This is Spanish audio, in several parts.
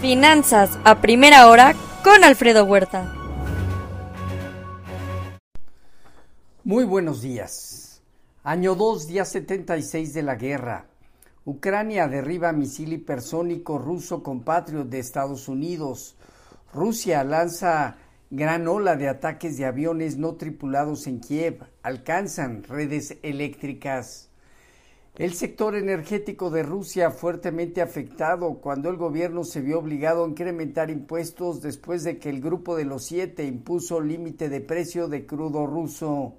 Finanzas a primera hora con Alfredo Huerta. Muy buenos días. Año 2, día 76 de la guerra. Ucrania derriba misil hipersónico ruso compatriot de Estados Unidos. Rusia lanza gran ola de ataques de aviones no tripulados en Kiev. Alcanzan redes eléctricas. El sector energético de Rusia fuertemente afectado cuando el gobierno se vio obligado a incrementar impuestos después de que el grupo de los siete impuso límite de precio de crudo ruso.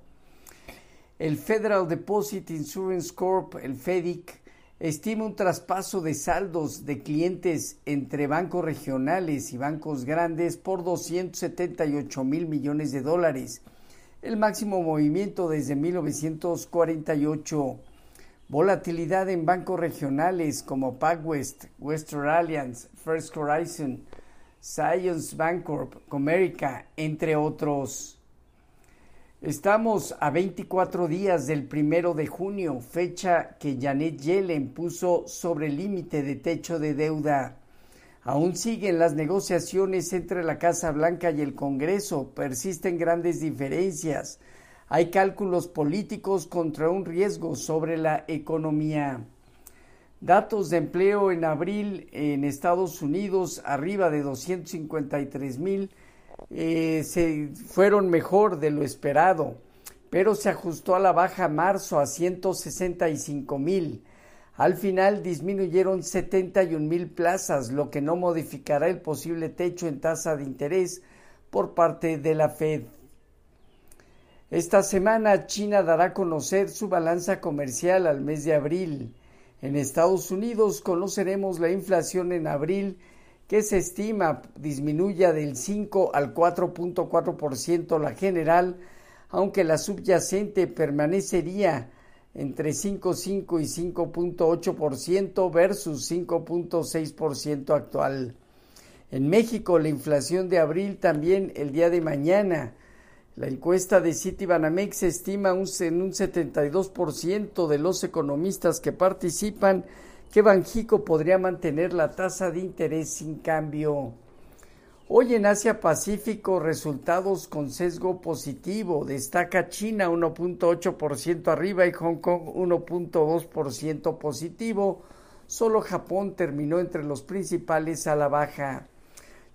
El Federal Deposit Insurance Corp, el FEDIC, estima un traspaso de saldos de clientes entre bancos regionales y bancos grandes por 278 mil millones de dólares, el máximo movimiento desde 1948. Volatilidad en bancos regionales como PacWest, Western Alliance, First Horizon, Science Bancorp, Comerica, entre otros. Estamos a 24 días del primero de junio, fecha que Janet Yellen puso sobre el límite de techo de deuda. Aún siguen las negociaciones entre la Casa Blanca y el Congreso, persisten grandes diferencias hay cálculos políticos contra un riesgo sobre la economía. Datos de empleo en abril en Estados Unidos arriba de 253 mil eh, fueron mejor de lo esperado, pero se ajustó a la baja marzo a 165 mil. Al final disminuyeron 71 mil plazas, lo que no modificará el posible techo en tasa de interés por parte de la Fed. Esta semana China dará a conocer su balanza comercial al mes de abril. En Estados Unidos conoceremos la inflación en abril que se estima disminuya del 5 al 4.4% la general, aunque la subyacente permanecería entre 5.5 y 5.8% versus 5.6% actual. En México la inflación de abril también el día de mañana la encuesta de Citibanamex estima un, en un 72% de los economistas que participan que Banjico podría mantener la tasa de interés sin cambio. Hoy en Asia Pacífico resultados con sesgo positivo. Destaca China 1.8% arriba y Hong Kong 1.2% positivo. Solo Japón terminó entre los principales a la baja.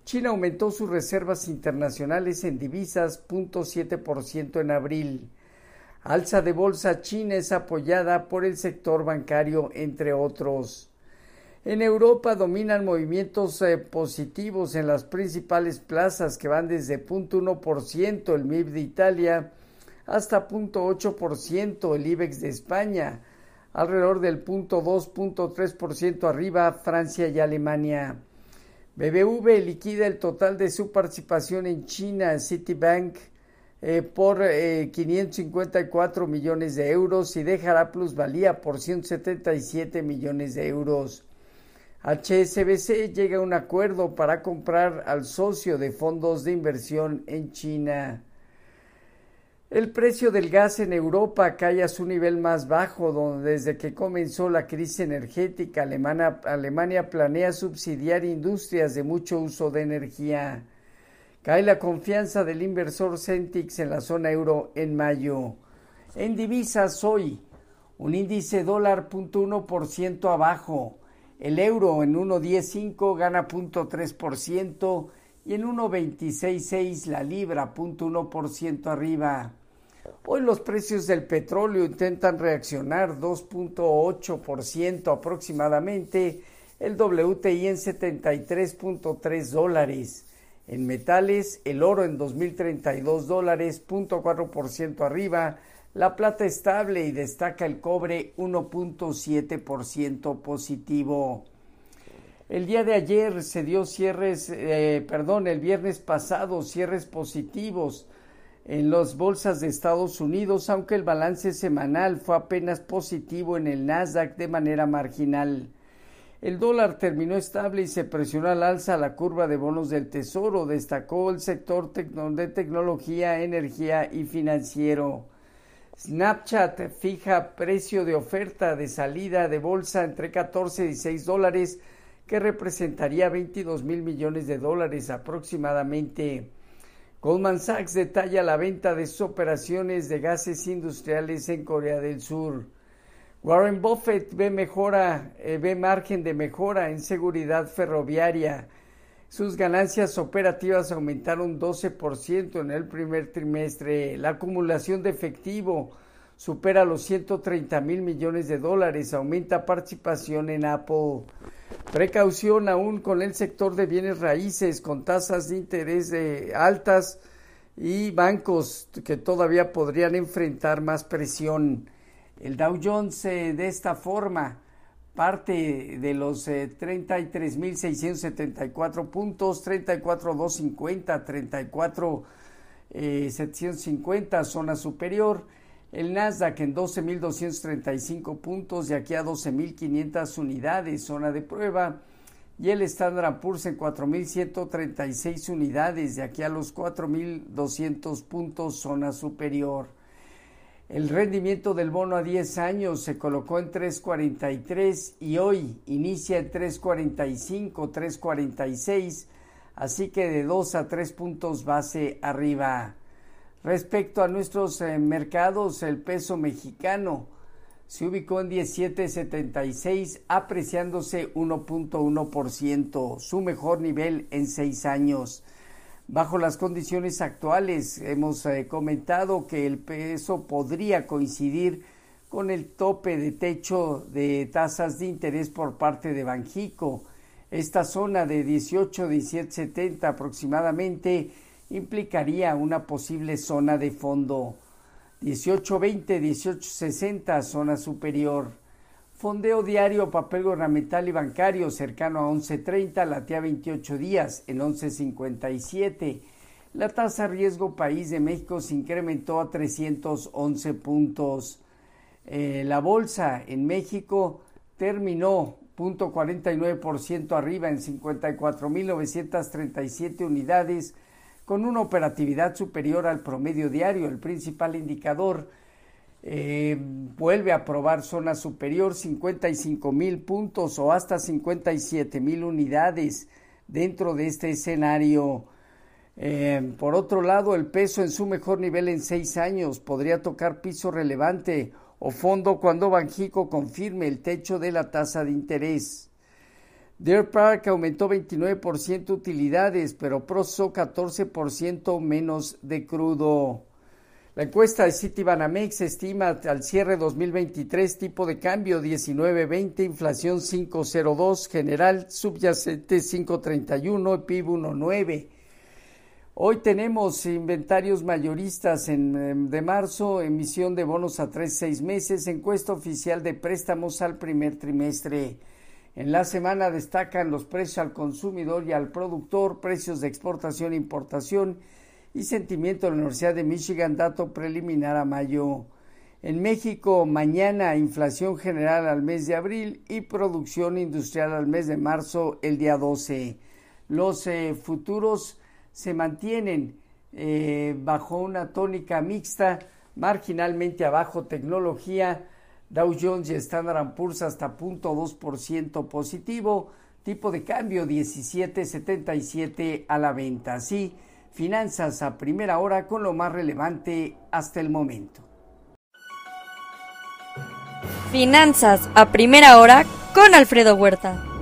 China aumentó sus reservas internacionales en divisas 0.7% en abril. Alza de bolsa china es apoyada por el sector bancario, entre otros. En Europa dominan movimientos eh, positivos en las principales plazas que van desde 0.1% el MIB de Italia hasta 0.8% el IBEX de España, alrededor del 0.2-0.3% arriba Francia y Alemania. BBV liquida el total de su participación en China Citibank eh, por 554 eh, millones de euros y dejará plusvalía por 177 millones de euros. HSBC llega a un acuerdo para comprar al socio de fondos de inversión en China. El precio del gas en Europa cae a su nivel más bajo donde desde que comenzó la crisis energética. Alemania, planea subsidiar industrias de mucho uso de energía. Cae la confianza del inversor Centix en la zona euro en mayo. En divisas hoy, un índice dólar ciento abajo. El euro en 1.105 gana punto tres por ciento y en 1.266 la libra punto uno por ciento arriba. Hoy los precios del petróleo intentan reaccionar 2.8% aproximadamente, el WTI en 73.3 dólares. En metales, el oro en 2.032 dólares, 0.4% arriba, la plata estable y destaca el cobre 1.7% positivo. El día de ayer se dio cierres, eh, perdón, el viernes pasado cierres positivos en las bolsas de Estados Unidos, aunque el balance semanal fue apenas positivo en el Nasdaq de manera marginal. El dólar terminó estable y se presionó al alza la curva de bonos del Tesoro, destacó el sector de tecnología, energía y financiero. Snapchat fija precio de oferta de salida de bolsa entre 14 y 6 dólares que representaría 22 mil millones de dólares aproximadamente. Goldman Sachs detalla la venta de sus operaciones de gases industriales en Corea del Sur. Warren Buffett ve mejora, eh, ve margen de mejora en seguridad ferroviaria. Sus ganancias operativas aumentaron 12% en el primer trimestre. La acumulación de efectivo supera los 130 mil millones de dólares. Aumenta participación en Apple. Precaución aún con el sector de bienes raíces, con tasas de interés altas y bancos que todavía podrían enfrentar más presión. El Dow Jones eh, de esta forma parte de los 33.674 eh, puntos, 34.250, 34.750, eh, zona superior. El Nasdaq en 12.235 puntos, de aquí a 12.500 unidades, zona de prueba. Y el Standard Poor's en 4.136 unidades, de aquí a los 4.200 puntos, zona superior. El rendimiento del bono a 10 años se colocó en 3.43 y hoy inicia en 3.45, 3.46, así que de 2 a 3 puntos base arriba. Respecto a nuestros eh, mercados, el peso mexicano se ubicó en 17.76, apreciándose 1.1%, su mejor nivel en 6 años. Bajo las condiciones actuales, hemos eh, comentado que el peso podría coincidir con el tope de techo de tasas de interés por parte de Banjico. Esta zona de 18, 1770 aproximadamente implicaría una posible zona de fondo. 1820, 1860 zona superior. Fondeo diario, papel gubernamental y bancario cercano a 11.30, latía 28 días en 11.57. La tasa riesgo país de México se incrementó a 311 puntos. Eh, la bolsa en México terminó 0.49% arriba en 54.937 unidades con una operatividad superior al promedio diario, el principal indicador eh, vuelve a aprobar zona superior 55 mil puntos o hasta 57 mil unidades dentro de este escenario. Eh, por otro lado, el peso en su mejor nivel en seis años podría tocar piso relevante o fondo cuando Banjico confirme el techo de la tasa de interés. Deer Park aumentó 29% utilidades, pero procesó 14% menos de crudo. La encuesta de Citibanamex estima al cierre 2023 tipo de cambio 19.20, inflación 5.02, general subyacente 5.31, PIB 1.9. Hoy tenemos inventarios mayoristas en, de marzo, emisión de bonos a 3 6 meses, encuesta oficial de préstamos al primer trimestre. En la semana destacan los precios al consumidor y al productor, precios de exportación e importación y sentimiento de la Universidad de Michigan, dato preliminar a mayo. En México, mañana inflación general al mes de abril y producción industrial al mes de marzo, el día 12. Los eh, futuros se mantienen eh, bajo una tónica mixta, marginalmente abajo tecnología, Dow Jones y Standard Poor's hasta 0.2% positivo, tipo de cambio 17.77 a la venta. Así, Finanzas a primera hora con lo más relevante hasta el momento. Finanzas a primera hora con Alfredo Huerta.